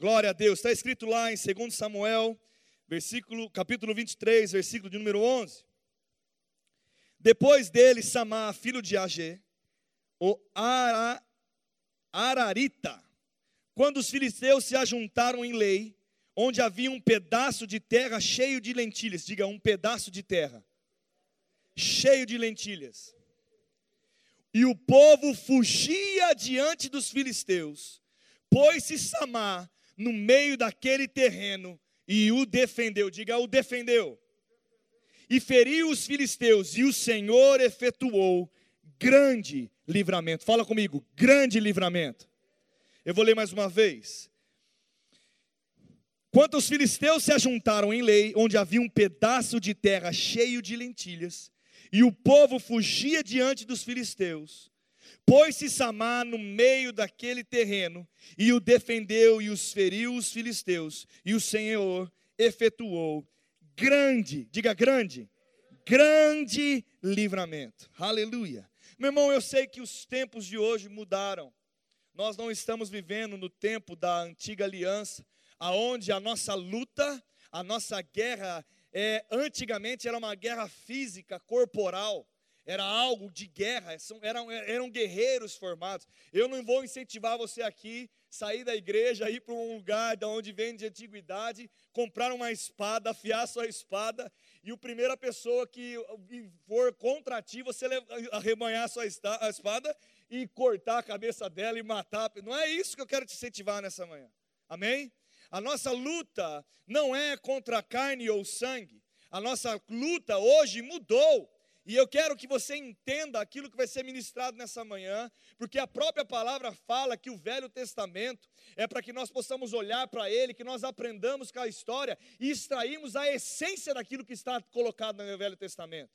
Glória a Deus. Está escrito lá em 2 Samuel, versículo, capítulo 23, versículo de número 11. Depois dele, Samá, filho de Agê, o Ara, Ararita, quando os filisteus se ajuntaram em lei, onde havia um pedaço de terra cheio de lentilhas, diga um pedaço de terra, cheio de lentilhas. E o povo fugia diante dos filisteus, pôs-se Samar no meio daquele terreno e o defendeu, diga o defendeu. E feriu os filisteus, e o Senhor efetuou grande livramento. Fala comigo, grande livramento. Eu vou ler mais uma vez. Quando os filisteus se ajuntaram em lei, onde havia um pedaço de terra cheio de lentilhas, e o povo fugia diante dos filisteus, pôs-se Samar no meio daquele terreno, e o defendeu e os feriu os filisteus, e o Senhor efetuou grande, diga grande, grande livramento. Aleluia. Meu irmão, eu sei que os tempos de hoje mudaram. Nós não estamos vivendo no tempo da antiga aliança, aonde a nossa luta, a nossa guerra, é, antigamente era uma guerra física, corporal, era algo de guerra, eram, eram guerreiros formados. Eu não vou incentivar você aqui sair da igreja, ir para um lugar de onde vem de antiguidade, comprar uma espada, afiar sua espada, e a primeira pessoa que for contra ti, você arrebanhar sua espada e cortar a cabeça dela e matar. Não é isso que eu quero te incentivar nessa manhã. Amém? A nossa luta não é contra carne ou sangue. A nossa luta hoje mudou. E eu quero que você entenda aquilo que vai ser ministrado nessa manhã, porque a própria palavra fala que o Velho Testamento é para que nós possamos olhar para ele, que nós aprendamos com a história e extraímos a essência daquilo que está colocado no Velho Testamento.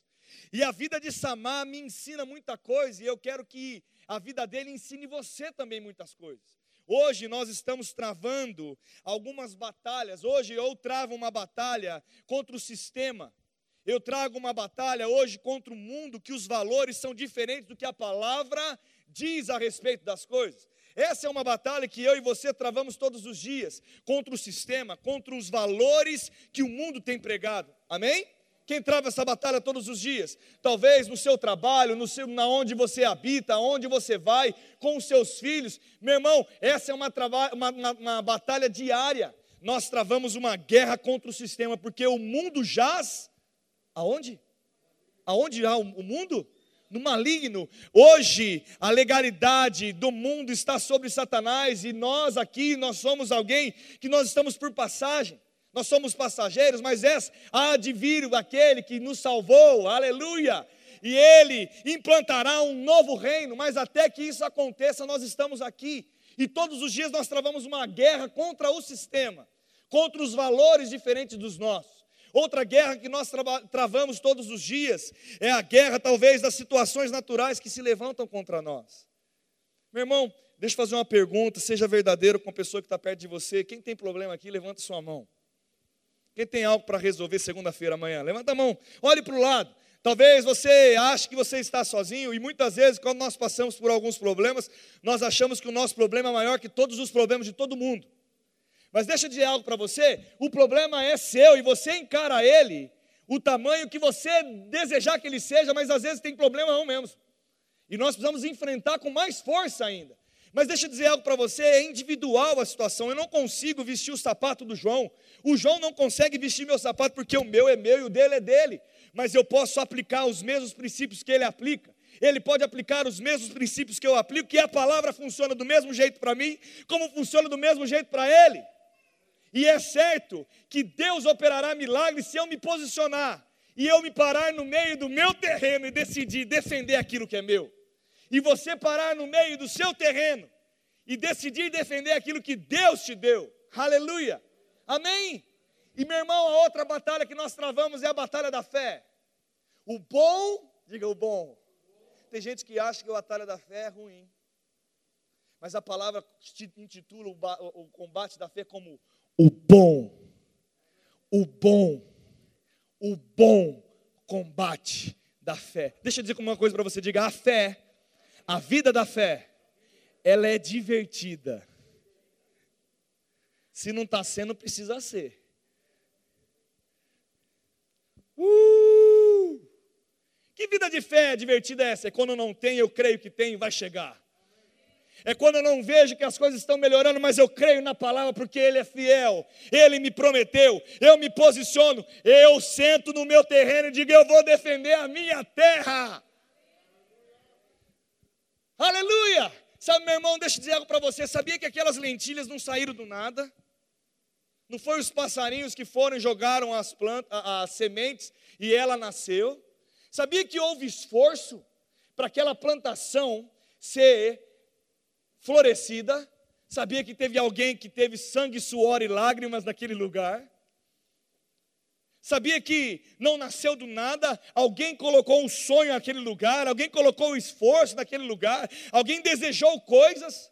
E a vida de Samar me ensina muita coisa, e eu quero que a vida dele ensine você também muitas coisas. Hoje nós estamos travando algumas batalhas. Hoje eu travo uma batalha contra o sistema. Eu trago uma batalha hoje contra o mundo que os valores são diferentes do que a palavra diz a respeito das coisas. Essa é uma batalha que eu e você travamos todos os dias contra o sistema, contra os valores que o mundo tem pregado. Amém? Quem trava essa batalha todos os dias? Talvez no seu trabalho, no seu, na onde você habita, onde você vai, com os seus filhos. Meu irmão, essa é uma, trava, uma, uma, uma batalha diária. Nós travamos uma guerra contra o sistema, porque o mundo jaz. Aonde? Aonde há o mundo? No maligno. Hoje, a legalidade do mundo está sobre Satanás e nós aqui, nós somos alguém que nós estamos por passagem nós somos passageiros, mas essa há de vir aquele que nos salvou, aleluia. E ele implantará um novo reino, mas até que isso aconteça, nós estamos aqui. E todos os dias nós travamos uma guerra contra o sistema, contra os valores diferentes dos nossos. Outra guerra que nós travamos todos os dias é a guerra, talvez, das situações naturais que se levantam contra nós. Meu irmão, deixa eu fazer uma pergunta, seja verdadeiro com a pessoa que está perto de você. Quem tem problema aqui, levanta sua mão. Quem tem algo para resolver segunda-feira amanhã? Levanta a mão, olhe para o lado. Talvez você ache que você está sozinho e muitas vezes, quando nós passamos por alguns problemas, nós achamos que o nosso problema é maior que todos os problemas de todo mundo. Mas deixa eu dizer algo para você: o problema é seu e você encara ele o tamanho que você desejar que ele seja, mas às vezes tem problema não mesmo. E nós precisamos enfrentar com mais força ainda. Mas deixa eu dizer algo para você, é individual a situação. Eu não consigo vestir o sapato do João. O João não consegue vestir meu sapato porque o meu é meu e o dele é dele. Mas eu posso aplicar os mesmos princípios que ele aplica. Ele pode aplicar os mesmos princípios que eu aplico, que a palavra funciona do mesmo jeito para mim, como funciona do mesmo jeito para ele. E é certo que Deus operará milagres se eu me posicionar e eu me parar no meio do meu terreno e decidir defender aquilo que é meu e você parar no meio do seu terreno e decidir defender aquilo que Deus te deu. Aleluia. Amém? E meu irmão, a outra batalha que nós travamos é a batalha da fé. O bom, diga o bom. Tem gente que acha que a batalha da fé é ruim. Mas a palavra intitula o combate da fé como o bom. O bom. O bom combate da fé. Deixa eu dizer uma coisa para você, diga a fé a vida da fé, ela é divertida. Se não está sendo, precisa ser. Uh! Que vida de fé divertida é essa? É quando não tem, eu creio que tem, vai chegar. É quando eu não vejo que as coisas estão melhorando, mas eu creio na palavra porque Ele é fiel, Ele me prometeu, eu me posiciono, eu sento no meu terreno e digo: eu vou defender a minha terra. Aleluia! Sabe, meu irmão, deixa eu dizer algo para você: sabia que aquelas lentilhas não saíram do nada? Não foi os passarinhos que foram e jogaram as, plantas, as sementes e ela nasceu? Sabia que houve esforço para aquela plantação ser florescida? Sabia que teve alguém que teve sangue, suor e lágrimas naquele lugar? Sabia que não nasceu do nada, alguém colocou um sonho naquele lugar, alguém colocou um esforço naquele lugar, alguém desejou coisas.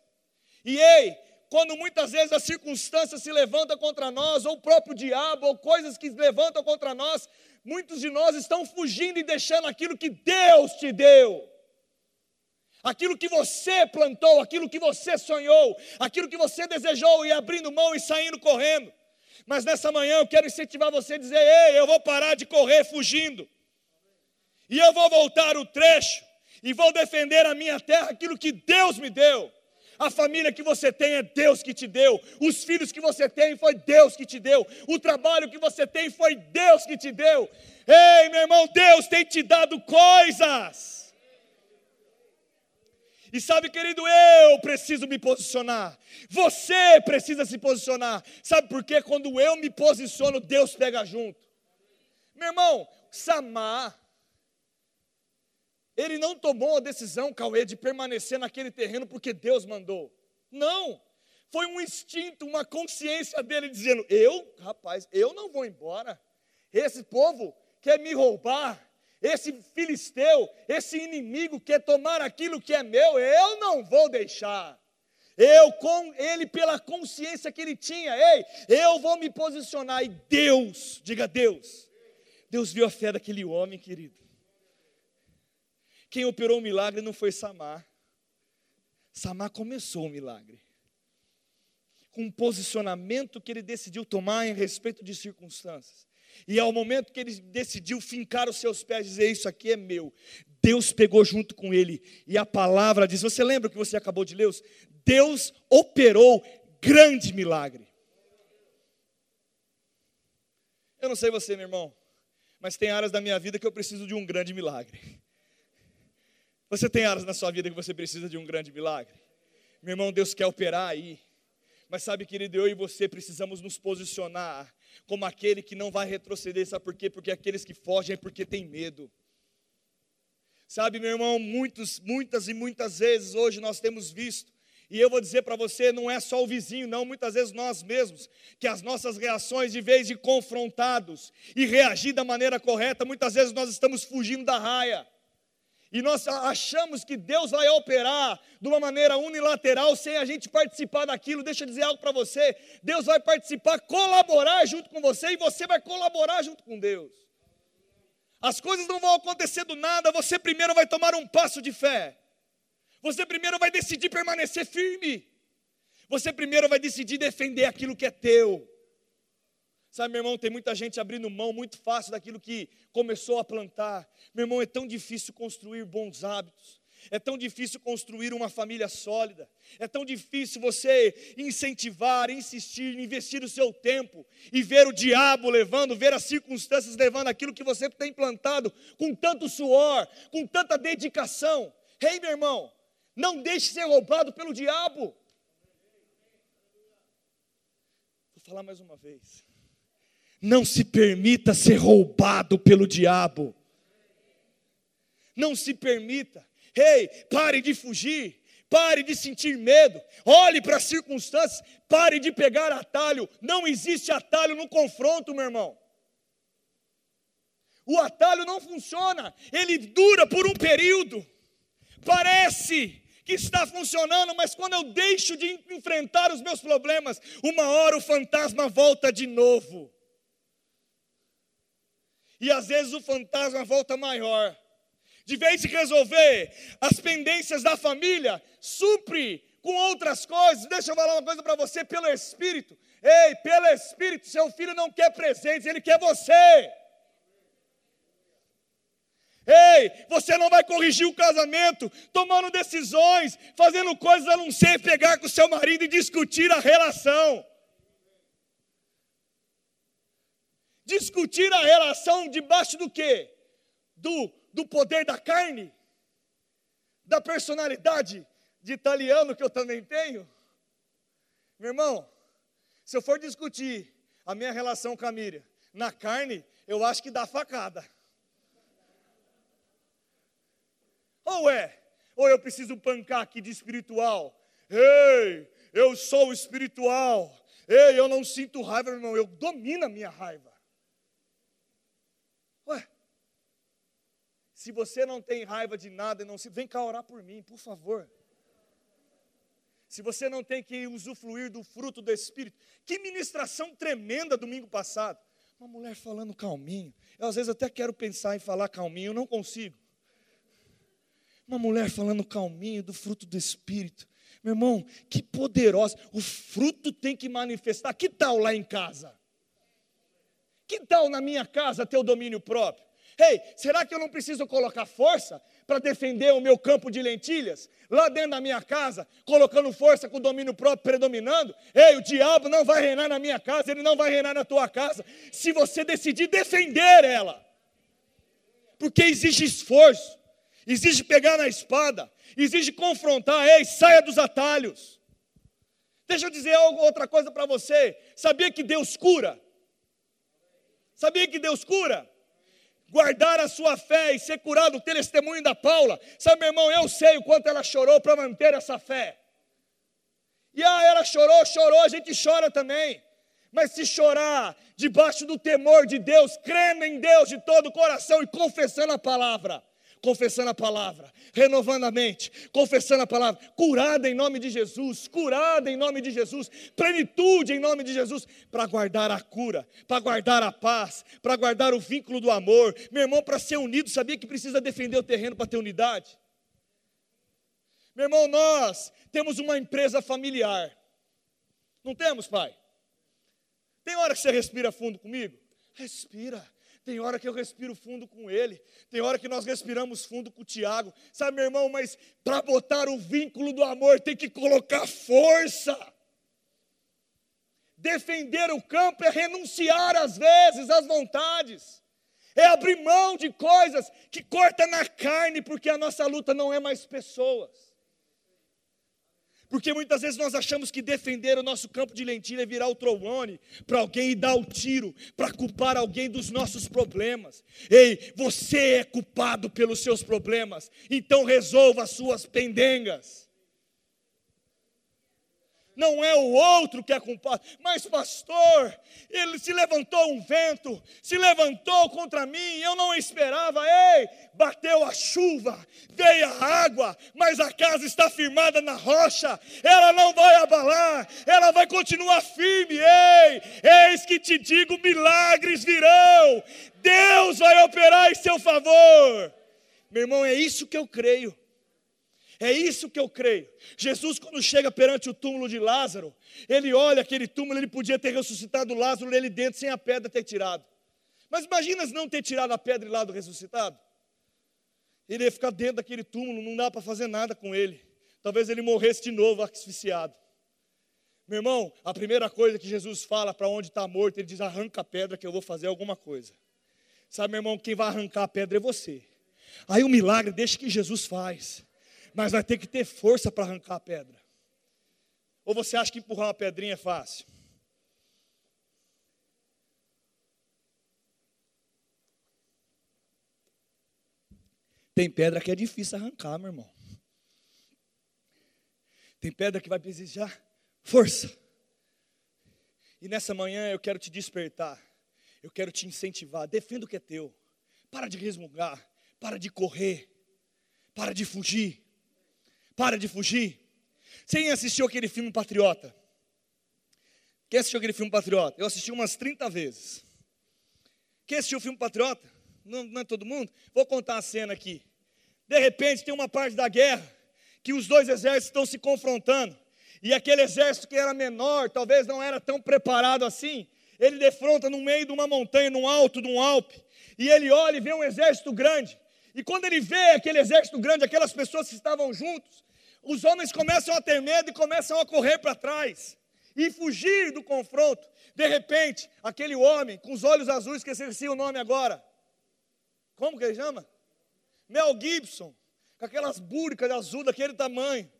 E ei, quando muitas vezes as circunstâncias se levantam contra nós, ou o próprio diabo, ou coisas que se levantam contra nós, muitos de nós estão fugindo e deixando aquilo que Deus te deu. Aquilo que você plantou, aquilo que você sonhou, aquilo que você desejou e abrindo mão e saindo correndo. Mas nessa manhã eu quero incentivar você a dizer: ei, eu vou parar de correr fugindo, e eu vou voltar o trecho, e vou defender a minha terra, aquilo que Deus me deu. A família que você tem é Deus que te deu. Os filhos que você tem foi Deus que te deu. O trabalho que você tem foi Deus que te deu. Ei, meu irmão, Deus tem te dado coisas. E sabe, querido, eu preciso me posicionar. Você precisa se posicionar. Sabe por quê? Quando eu me posiciono, Deus pega junto. Meu irmão, Samar, ele não tomou a decisão, Cauê, de permanecer naquele terreno porque Deus mandou. Não. Foi um instinto, uma consciência dele dizendo: Eu, rapaz, eu não vou embora. Esse povo quer me roubar esse filisteu, esse inimigo quer tomar aquilo que é meu, eu não vou deixar. Eu com ele pela consciência que ele tinha, ei, eu vou me posicionar e Deus, diga Deus. Deus viu a fé daquele homem, querido. Quem operou o milagre não foi Samar. Samar começou o milagre. Com um posicionamento que ele decidiu tomar em respeito de circunstâncias. E ao momento que ele decidiu fincar os seus pés e dizer: Isso aqui é meu, Deus pegou junto com ele. E a palavra diz: Você lembra o que você acabou de ler? Deus operou grande milagre. Eu não sei você, meu irmão, mas tem áreas da minha vida que eu preciso de um grande milagre. Você tem áreas na sua vida que você precisa de um grande milagre? Meu irmão, Deus quer operar aí. Mas sabe, querido, eu e você precisamos nos posicionar como aquele que não vai retroceder, sabe por quê? Porque aqueles que fogem é porque tem medo. Sabe, meu irmão, muitos, muitas e muitas vezes hoje nós temos visto, e eu vou dizer para você, não é só o vizinho, não, muitas vezes nós mesmos, que as nossas reações, de vez de confrontados e reagir da maneira correta, muitas vezes nós estamos fugindo da raia. E nós achamos que Deus vai operar de uma maneira unilateral sem a gente participar daquilo. Deixa eu dizer algo para você: Deus vai participar, colaborar junto com você e você vai colaborar junto com Deus. As coisas não vão acontecer do nada, você primeiro vai tomar um passo de fé. Você primeiro vai decidir permanecer firme. Você primeiro vai decidir defender aquilo que é teu. Sabe, meu irmão, tem muita gente abrindo mão muito fácil daquilo que começou a plantar. Meu irmão, é tão difícil construir bons hábitos. É tão difícil construir uma família sólida. É tão difícil você incentivar, insistir, investir o seu tempo e ver o diabo levando, ver as circunstâncias levando aquilo que você tem plantado com tanto suor, com tanta dedicação. Ei, meu irmão, não deixe ser roubado pelo diabo. Vou falar mais uma vez. Não se permita ser roubado pelo diabo. Não se permita. Ei, pare de fugir. Pare de sentir medo. Olhe para as circunstâncias. Pare de pegar atalho. Não existe atalho no confronto, meu irmão. O atalho não funciona. Ele dura por um período. Parece que está funcionando, mas quando eu deixo de enfrentar os meus problemas, uma hora o fantasma volta de novo. E às vezes o fantasma volta maior. De vez de resolver as pendências da família, supre com outras coisas. Deixa eu falar uma coisa para você pelo Espírito. Ei, pelo Espírito, seu filho não quer presentes, ele quer você. Ei, você não vai corrigir o casamento tomando decisões, fazendo coisas a não ser pegar com seu marido e discutir a relação. Discutir a relação debaixo do quê? Do, do poder da carne? Da personalidade de italiano que eu também tenho? Meu irmão, se eu for discutir a minha relação com a Miriam na carne, eu acho que dá facada. Ou é? Ou eu preciso pancar aqui de espiritual? Ei, eu sou espiritual. Ei, eu não sinto raiva, meu irmão, eu domino a minha raiva. Se você não tem raiva de nada, não se, vem cá orar por mim, por favor. Se você não tem que usufruir do fruto do Espírito, que ministração tremenda domingo passado. Uma mulher falando calminho. Eu às vezes até quero pensar em falar calminho, eu não consigo. Uma mulher falando calminho do fruto do Espírito. Meu irmão, que poderosa. O fruto tem que manifestar. Que tal lá em casa? Que tal na minha casa ter o domínio próprio? Ei, será que eu não preciso colocar força para defender o meu campo de lentilhas? Lá dentro da minha casa, colocando força com o domínio próprio predominando? Ei, o diabo não vai reinar na minha casa, ele não vai reinar na tua casa, se você decidir defender ela. Porque exige esforço exige pegar na espada, exige confrontar, ei, saia dos atalhos. Deixa eu dizer outra coisa para você. Sabia que Deus cura? Sabia que Deus cura? Guardar a sua fé e ser curado, ter testemunho da Paula. Sabe, meu irmão, eu sei o quanto ela chorou para manter essa fé. E ah, ela chorou, chorou, a gente chora também. Mas se chorar debaixo do temor de Deus, crendo em Deus de todo o coração e confessando a palavra, confessando a palavra, renovando a mente, confessando a palavra, curada em nome de Jesus, curada em nome de Jesus, plenitude em nome de Jesus, para guardar a cura, para guardar a paz, para guardar o vínculo do amor. Meu irmão, para ser unido, sabia que precisa defender o terreno para ter unidade? Meu irmão, nós temos uma empresa familiar. Não temos, pai? Tem hora que você respira fundo comigo? Respira. Tem hora que eu respiro fundo com ele, tem hora que nós respiramos fundo com o Tiago. Sabe, meu irmão, mas para botar o vínculo do amor tem que colocar força. Defender o campo é renunciar às vezes às vontades. É abrir mão de coisas que corta na carne, porque a nossa luta não é mais pessoas. Porque muitas vezes nós achamos que defender o nosso campo de lentilha é virar o trombone para alguém e dar o tiro, para culpar alguém dos nossos problemas. Ei, você é culpado pelos seus problemas, então resolva as suas pendengas não é o outro que é culpado. Mas, pastor, ele se levantou um vento, se levantou contra mim, eu não esperava. Ei, bateu a chuva, veio a água, mas a casa está firmada na rocha, ela não vai abalar, ela vai continuar firme. Ei, eis que te digo: milagres virão, Deus vai operar em seu favor. Meu irmão, é isso que eu creio. É isso que eu creio. Jesus, quando chega perante o túmulo de Lázaro, ele olha aquele túmulo, ele podia ter ressuscitado Lázaro ele dentro sem a pedra ter tirado. Mas imagina não ter tirado a pedra lá do ressuscitado. Ele ia ficar dentro daquele túmulo, não dá para fazer nada com ele. Talvez ele morresse de novo asfixiado. Meu irmão, a primeira coisa que Jesus fala para onde está morto, ele diz: arranca a pedra que eu vou fazer alguma coisa. Sabe, meu irmão, quem vai arrancar a pedra é você. Aí o milagre deixa que Jesus faz mas vai ter que ter força para arrancar a pedra. Ou você acha que empurrar uma pedrinha é fácil? Tem pedra que é difícil arrancar, meu irmão. Tem pedra que vai precisar força. E nessa manhã eu quero te despertar. Eu quero te incentivar. Defenda o que é teu. Para de resmungar. Para de correr. Para de fugir. Para de fugir. Quem assistiu aquele filme Patriota? Quem assistiu aquele filme Patriota? Eu assisti umas 30 vezes. Quem assistiu o filme Patriota? Não, não é todo mundo? Vou contar a cena aqui. De repente tem uma parte da guerra que os dois exércitos estão se confrontando. E aquele exército que era menor, talvez não era tão preparado assim, ele defronta no meio de uma montanha, no alto de um Alpe, e ele olha e vê um exército grande. E quando ele vê aquele exército grande, aquelas pessoas que estavam juntos, os homens começam a ter medo e começam a correr para trás e fugir do confronto. De repente, aquele homem com os olhos azuis, que esqueci o nome agora, como que ele chama? Mel Gibson, com aquelas búricas azul daquele tamanho,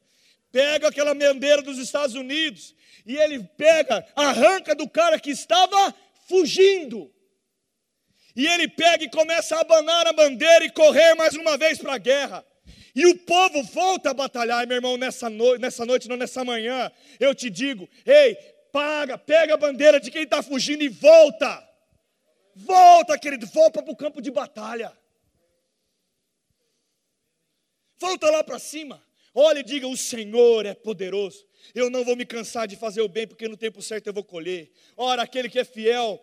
pega aquela bandeira dos Estados Unidos e ele pega, arranca do cara que estava fugindo. E ele pega e começa a abanar a bandeira e correr mais uma vez para a guerra. E o povo volta a batalhar, meu irmão, nessa, no... nessa noite, não nessa manhã. Eu te digo, ei, paga, pega a bandeira de quem está fugindo e volta. Volta, querido, volta para o campo de batalha. Volta lá para cima. Olha e diga: O Senhor é poderoso. Eu não vou me cansar de fazer o bem, porque no tempo certo eu vou colher. Ora, aquele que é fiel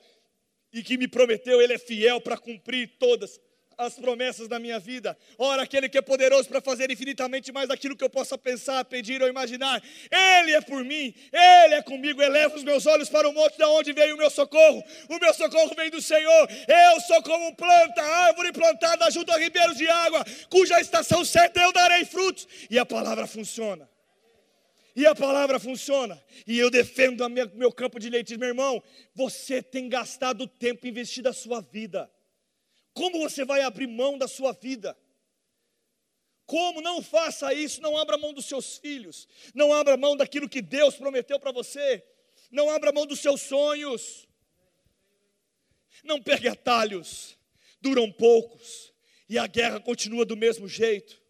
e que me prometeu, ele é fiel para cumprir todas as promessas da minha vida. Ora, aquele que é poderoso para fazer infinitamente mais daquilo que eu possa pensar, pedir ou imaginar. Ele é por mim, Ele é comigo. Eleva os meus olhos para o monte de onde veio o meu socorro. O meu socorro vem do Senhor. Eu sou como planta, árvore plantada junto a ribeiros de água, cuja estação certa eu darei frutos. E a palavra funciona. E a palavra funciona. E eu defendo o meu campo de leite. Meu irmão, você tem gastado tempo investido a sua vida. Como você vai abrir mão da sua vida? Como não faça isso, não abra mão dos seus filhos, não abra mão daquilo que Deus prometeu para você, não abra mão dos seus sonhos. Não pegue atalhos, duram poucos, e a guerra continua do mesmo jeito.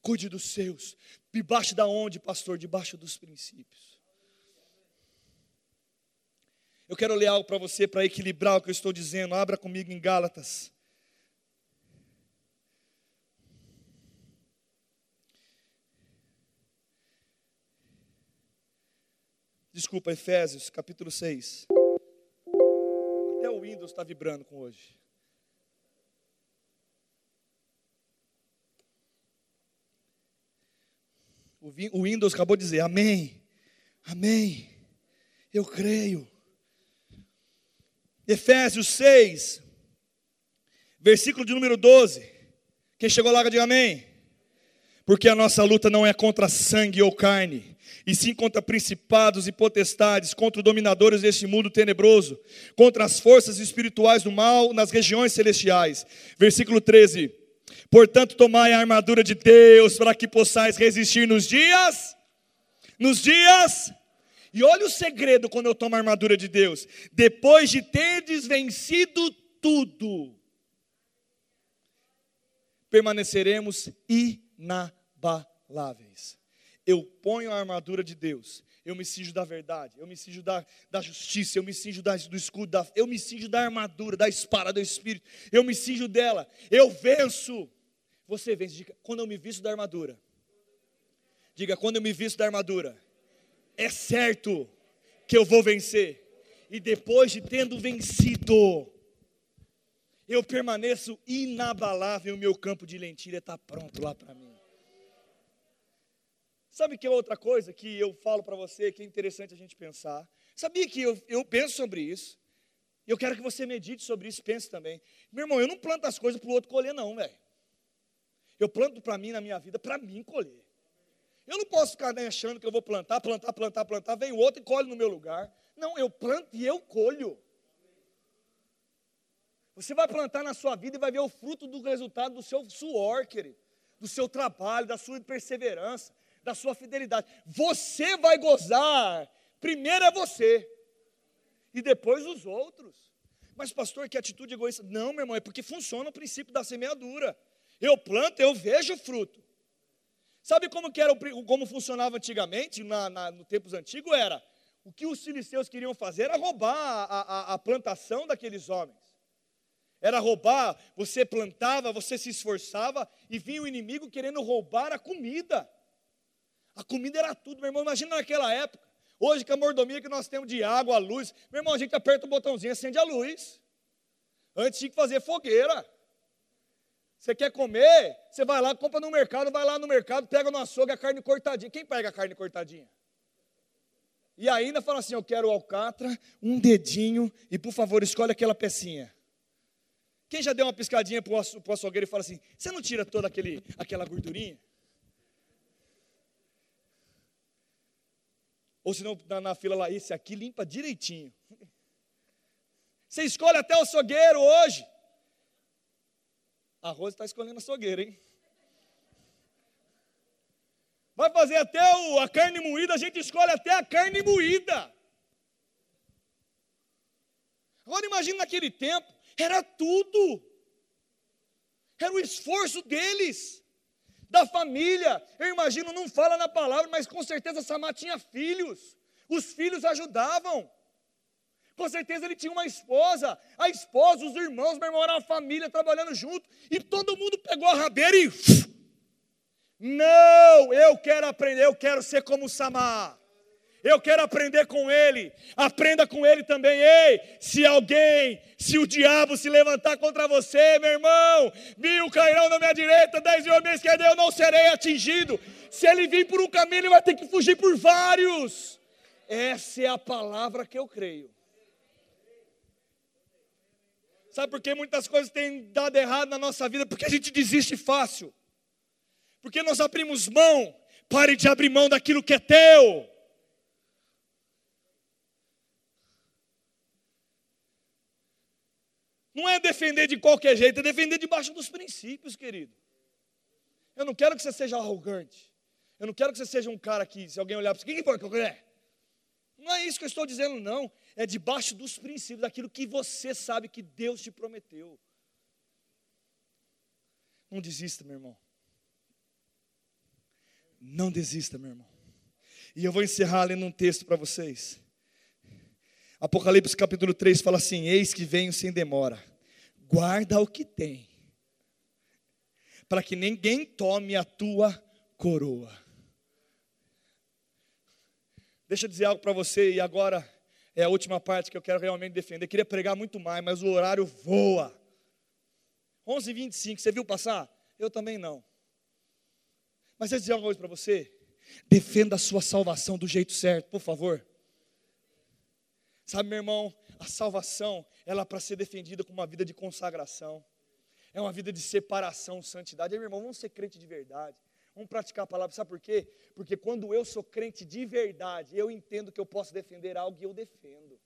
Cuide dos seus. Debaixo da onde, pastor? Debaixo dos princípios. Eu quero ler algo para você para equilibrar o que eu estou dizendo. Abra comigo em Gálatas Desculpa, Efésios, capítulo 6. Até o Windows está vibrando com hoje. O Windows acabou de dizer: Amém, Amém, eu creio. Efésios 6, versículo de número 12. Quem chegou lá, diga Amém. Porque a nossa luta não é contra sangue ou carne e sim contra principados e potestades, contra dominadores deste mundo tenebroso, contra as forças espirituais do mal nas regiões celestiais. Versículo 13. Portanto, tomai a armadura de Deus para que possais resistir nos dias, nos dias. E olha o segredo quando eu tomo a armadura de Deus. Depois de terdes vencido tudo, permaneceremos inabaláveis eu ponho a armadura de Deus, eu me cinjo da verdade, eu me cinjo da, da justiça, eu me cinjo da, do escudo, da, eu me cinjo da armadura, da espada do Espírito, eu me cinjo dela, eu venço. Você vence, diga, quando eu me visto da armadura, diga, quando eu me visto da armadura, é certo que eu vou vencer, e depois de tendo vencido, eu permaneço inabalável, o meu campo de lentilha está pronto lá para mim. Sabe que é outra coisa que eu falo para você que é interessante a gente pensar? Sabia que eu, eu penso sobre isso? Eu quero que você medite sobre isso, pense também. Meu irmão, eu não planto as coisas para o outro colher, não, velho. Eu planto para mim na minha vida, para mim colher. Eu não posso ficar nem achando que eu vou plantar, plantar, plantar, plantar, vem o outro e colhe no meu lugar. Não, eu planto e eu colho. Você vai plantar na sua vida e vai ver o fruto do resultado do seu suor, querido, do seu trabalho, da sua perseverança da sua fidelidade. Você vai gozar. Primeiro é você. E depois os outros. Mas, pastor, que atitude egoísta. Não, meu irmão, é porque funciona o princípio da semeadura. Eu planto, eu vejo fruto. Sabe como, que era, como funcionava antigamente, na, na, no tempos antigos? Era, o que os filisteus queriam fazer era roubar a, a, a plantação daqueles homens. Era roubar, você plantava, você se esforçava, e vinha o inimigo querendo roubar a comida. A comida era tudo, meu irmão. Imagina naquela época. Hoje, com a mordomia que nós temos de água, a luz. Meu irmão, a gente aperta o botãozinho, acende a luz. Antes tinha que fazer fogueira. Você quer comer? Você vai lá, compra no mercado, vai lá no mercado, pega no açougue a carne cortadinha. Quem pega a carne cortadinha? E ainda fala assim: Eu quero alcatra, um dedinho, e por favor, escolhe aquela pecinha. Quem já deu uma piscadinha para o açougueiro e fala assim: Você não tira toda aquele, aquela gordurinha? Ou se não, na, na fila lá, esse aqui limpa direitinho. Você escolhe até o açougueiro hoje. A Rosa está escolhendo açougueiro, hein? Vai fazer até o, a carne moída, a gente escolhe até a carne moída. Agora imagine naquele tempo, era tudo. Era o esforço deles, da família. Eu imagino, não fala na palavra, mas com certeza Samar tinha filhos. Os filhos ajudavam. Com certeza ele tinha uma esposa, a esposa, os irmãos, meu irmão, era uma família trabalhando junto. E todo mundo pegou a rabeira e não, eu quero aprender, eu quero ser como Samar. Eu quero aprender com ele. Aprenda com ele também. Ei, se alguém, se o diabo se levantar contra você, meu irmão, mil cairão na minha direita, dez mil à minha esquerda, eu não serei atingido. Se ele vir por um caminho, ele vai ter que fugir por vários. Essa é a palavra que eu creio. Sabe por que muitas coisas têm dado errado na nossa vida? Porque a gente desiste fácil. Porque nós abrimos mão. Pare de abrir mão daquilo que é teu. Não é defender de qualquer jeito, é defender debaixo dos princípios, querido. Eu não quero que você seja arrogante. Eu não quero que você seja um cara que, se alguém olhar para você, quem foi que eu é? Não é isso que eu estou dizendo, não. É debaixo dos princípios, daquilo que você sabe que Deus te prometeu. Não desista, meu irmão. Não desista, meu irmão. E eu vou encerrar lendo um texto para vocês. Apocalipse capítulo 3 fala assim: Eis que venho sem demora, guarda o que tem, para que ninguém tome a tua coroa. Deixa eu dizer algo para você, e agora é a última parte que eu quero realmente defender. Eu queria pregar muito mais, mas o horário voa. 11h25, você viu passar? Eu também não. Mas eu dizer coisa para você: defenda a sua salvação do jeito certo, por favor. Sabe, meu irmão, a salvação, ela é para ser defendida com uma vida de consagração. É uma vida de separação, santidade. Aí, meu irmão, vamos ser crente de verdade. Vamos praticar a palavra. Sabe por quê? Porque quando eu sou crente de verdade, eu entendo que eu posso defender algo e eu defendo.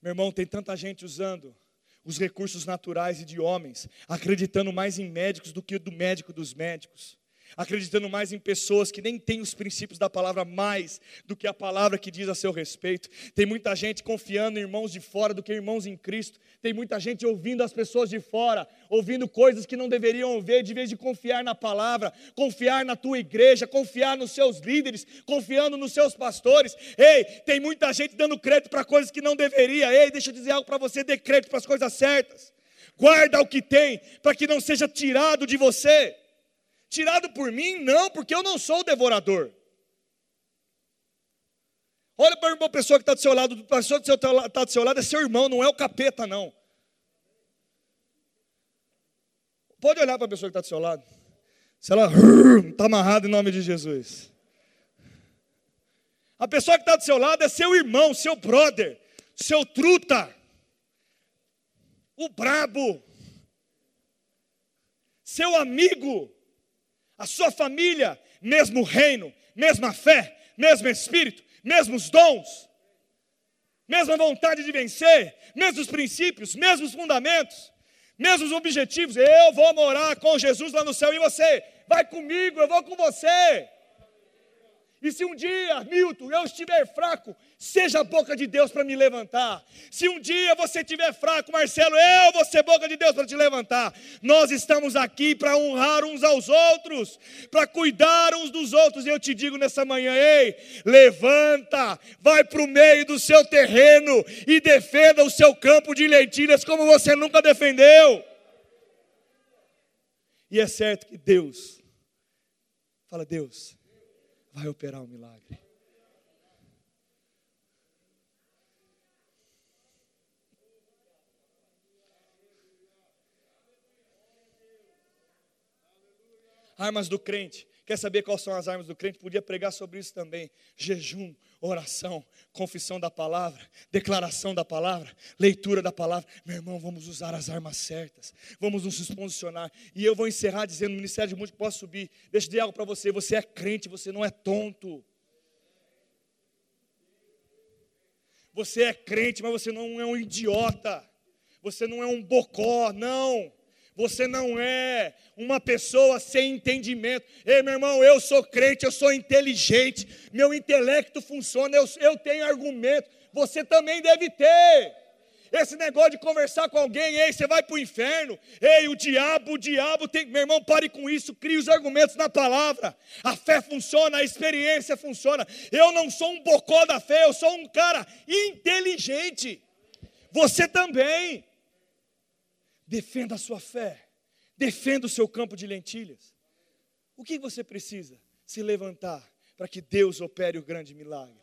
Meu irmão, tem tanta gente usando os recursos naturais e de homens, acreditando mais em médicos do que do médico dos médicos acreditando mais em pessoas que nem têm os princípios da palavra mais do que a palavra que diz a seu respeito. Tem muita gente confiando em irmãos de fora do que irmãos em Cristo. Tem muita gente ouvindo as pessoas de fora, ouvindo coisas que não deveriam ouvir, de vez de confiar na palavra, confiar na tua igreja, confiar nos seus líderes, confiando nos seus pastores. Ei, tem muita gente dando crédito para coisas que não deveria. Ei, deixa eu dizer algo para você, dê crédito para as coisas certas. Guarda o que tem, para que não seja tirado de você. Tirado por mim? Não, porque eu não sou o devorador. Olha para uma pessoa que está do seu lado, a pessoa que está do seu lado é seu irmão, não é o capeta, não. Pode olhar para a pessoa que está do seu lado. Se ela está amarrada em nome de Jesus. A pessoa que está do seu lado é seu irmão, seu brother, seu truta, o brabo, seu amigo a sua família, mesmo reino, mesma fé, mesmo espírito, mesmos dons, mesma vontade de vencer, mesmos princípios, mesmos fundamentos, mesmos objetivos. Eu vou morar com Jesus lá no céu e você vai comigo, eu vou com você. E se um dia, Milton, eu estiver fraco, seja a boca de Deus para me levantar. Se um dia você estiver fraco, Marcelo, eu vou ser boca de Deus para te levantar. Nós estamos aqui para honrar uns aos outros, para cuidar uns dos outros. E eu te digo nessa manhã, ei, levanta, vai para o meio do seu terreno e defenda o seu campo de lentilhas como você nunca defendeu. E é certo que Deus, fala Deus, vai operar um milagre. Armas do crente. Quer saber quais são as armas do crente? Podia pregar sobre isso também. Jejum, oração, confissão da palavra, declaração da palavra, leitura da palavra. Meu irmão, vamos usar as armas certas. Vamos nos posicionar. E eu vou encerrar dizendo: Ministério de Música pode subir. Deixa eu dizer algo para você. Você é crente, você não é tonto. Você é crente, mas você não é um idiota. Você não é um bocó, não. Você não é uma pessoa sem entendimento. Ei, meu irmão, eu sou crente, eu sou inteligente, meu intelecto funciona, eu, eu tenho argumento. Você também deve ter. Esse negócio de conversar com alguém, ei, você vai para o inferno. Ei, o diabo, o diabo tem. Meu irmão, pare com isso, crie os argumentos na palavra. A fé funciona, a experiência funciona. Eu não sou um bocó da fé, eu sou um cara inteligente. Você também. Defenda a sua fé. Defenda o seu campo de lentilhas. O que você precisa? Se levantar para que Deus opere o grande milagre.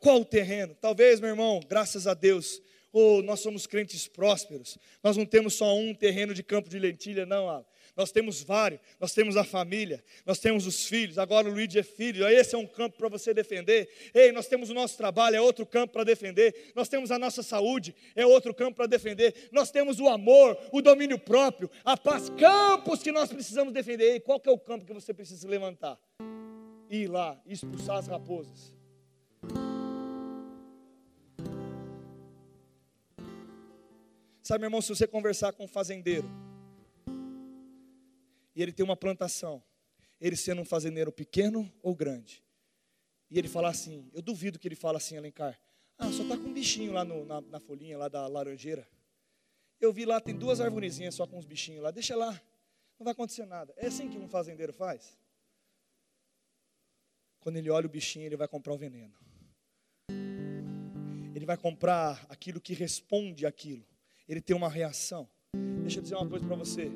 Qual o terreno? Talvez, meu irmão, graças a Deus, oh, nós somos crentes prósperos. Nós não temos só um terreno de campo de lentilha, não, Alan nós temos vários, nós temos a família, nós temos os filhos, agora o Luigi é filho, esse é um campo para você defender. Ei, nós temos o nosso trabalho, é outro campo para defender. Nós temos a nossa saúde, é outro campo para defender. Nós temos o amor, o domínio próprio, a paz, campos que nós precisamos defender. Ei, qual que é o campo que você precisa levantar? Ir lá, expulsar as raposas. Sabe, meu irmão, se você conversar com um fazendeiro, e ele tem uma plantação, ele sendo um fazendeiro pequeno ou grande, e ele fala assim, eu duvido que ele fala assim, Alencar, ah, só está com um bichinho lá no, na, na folhinha lá da laranjeira. Eu vi lá, tem duas arvorezinhas só com os bichinhos lá, deixa lá, não vai acontecer nada. É assim que um fazendeiro faz? Quando ele olha o bichinho, ele vai comprar o veneno. Ele vai comprar aquilo que responde àquilo. Ele tem uma reação. Deixa eu dizer uma coisa para você.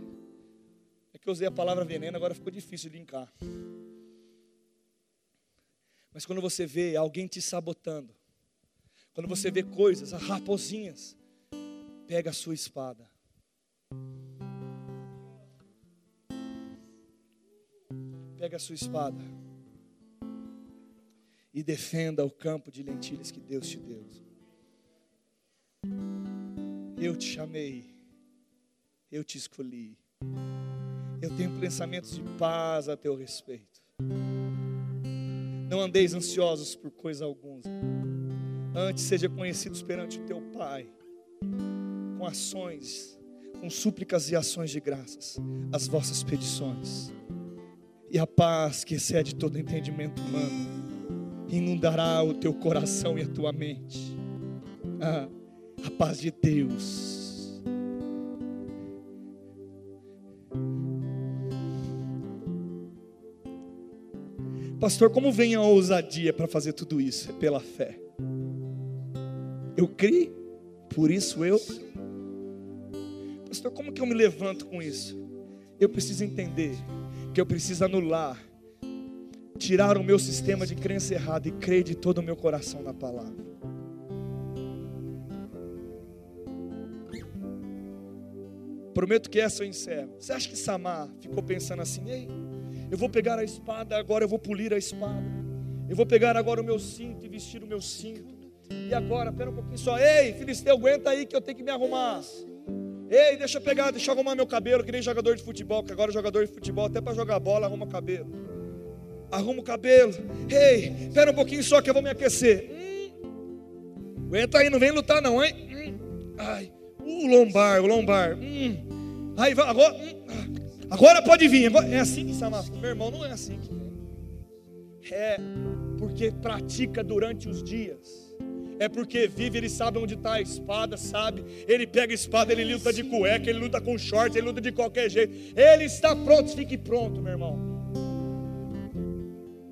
Que eu usei a palavra veneno, agora ficou difícil de linkar. Mas quando você vê alguém te sabotando, quando você vê coisas, raposinhas, pega a sua espada. Pega a sua espada e defenda o campo de lentilhas que Deus te deu. Eu te chamei, eu te escolhi. Eu tenho pensamentos de paz a teu respeito. Não andeis ansiosos por coisa alguma. Antes seja conhecidos perante o teu Pai, com ações, com súplicas e ações de graças, as vossas petições. E a paz que excede todo entendimento humano inundará o teu coração e a tua mente. Ah, a paz de Deus Pastor, como vem a ousadia para fazer tudo isso? É pela fé. Eu criei, por isso eu. Pastor, como que eu me levanto com isso? Eu preciso entender que eu preciso anular, tirar o meu sistema de crença errada e crer de todo o meu coração na palavra. Prometo que essa eu encerro. Você acha que Samar ficou pensando assim, ei? Eu vou pegar a espada, agora eu vou polir a espada. Eu vou pegar agora o meu cinto e vestir o meu cinto. E agora, pera um pouquinho só. Ei, Filisteu, aguenta aí que eu tenho que me arrumar. Ei, deixa eu pegar, deixa eu arrumar meu cabelo, que nem jogador de futebol, que agora jogador de futebol, até para jogar bola, arruma cabelo. Arruma o cabelo. Ei, espera um pouquinho só que eu vou me aquecer. Hum. Aguenta aí, não vem lutar não, hein? Hum. Ai, o lombar, o lombar. Hum. Aí, agora. Hum. Agora pode vir. Agora, é assim que Samar. Meu irmão, não é assim que é. É porque pratica durante os dias. É porque vive, ele sabe onde está a espada, sabe? Ele pega a espada, ele luta de cueca, ele luta com short, ele luta de qualquer jeito. Ele está pronto, fique pronto, meu irmão.